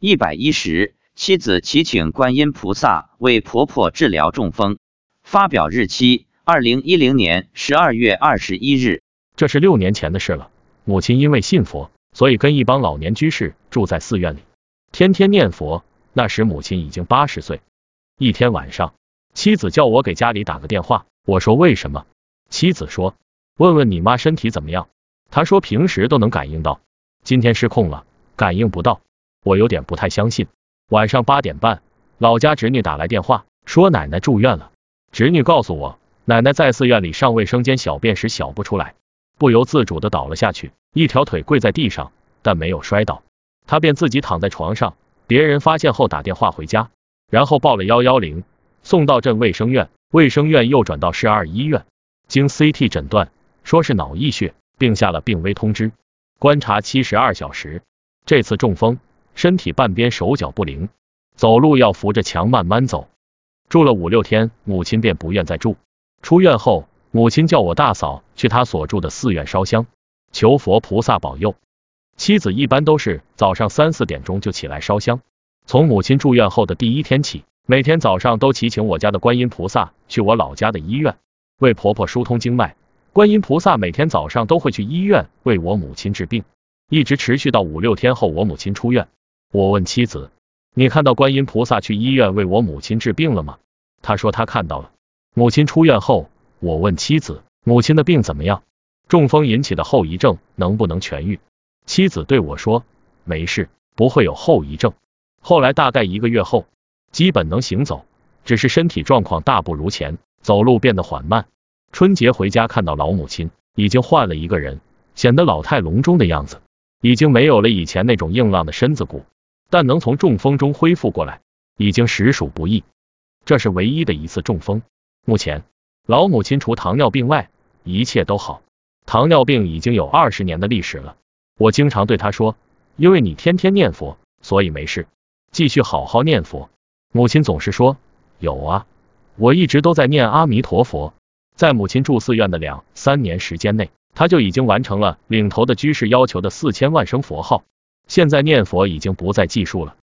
一百一十，妻子祈请观音菩萨为婆婆治疗中风。发表日期：二零一零年十二月二十一日。这是六年前的事了。母亲因为信佛，所以跟一帮老年居士住在寺院里，天天念佛。那时母亲已经八十岁。一天晚上，妻子叫我给家里打个电话。我说为什么？妻子说问问你妈身体怎么样。她说平时都能感应到，今天失控了，感应不到。我有点不太相信。晚上八点半，老家侄女打来电话，说奶奶住院了。侄女告诉我，奶奶在寺院里上卫生间小便时小不出来，不由自主的倒了下去，一条腿跪在地上，但没有摔倒。她便自己躺在床上，别人发现后打电话回家，然后报了幺幺零，送到镇卫生院，卫生院又转到市二医院，经 CT 诊断，说是脑溢血，并下了病危通知，观察七十二小时。这次中风。身体半边手脚不灵，走路要扶着墙慢慢走。住了五六天，母亲便不愿再住。出院后，母亲叫我大嫂去她所住的寺院烧香，求佛菩萨保佑。妻子一般都是早上三四点钟就起来烧香。从母亲住院后的第一天起，每天早上都祈请我家的观音菩萨去我老家的医院为婆婆疏通经脉。观音菩萨每天早上都会去医院为我母亲治病，一直持续到五六天后，我母亲出院。我问妻子：“你看到观音菩萨去医院为我母亲治病了吗？”她说她看到了。母亲出院后，我问妻子：“母亲的病怎么样？中风引起的后遗症能不能痊愈？”妻子对我说：“没事，不会有后遗症。”后来大概一个月后，基本能行走，只是身体状况大不如前，走路变得缓慢。春节回家看到老母亲，已经换了一个人，显得老态龙钟的样子，已经没有了以前那种硬朗的身子骨。但能从中风中恢复过来，已经实属不易。这是唯一的一次中风。目前，老母亲除糖尿病外，一切都好。糖尿病已经有二十年的历史了。我经常对她说：“因为你天天念佛，所以没事，继续好好念佛。”母亲总是说：“有啊，我一直都在念阿弥陀佛。”在母亲住寺院的两三年时间内，她就已经完成了领头的居士要求的四千万声佛号。现在念佛已经不再计数了。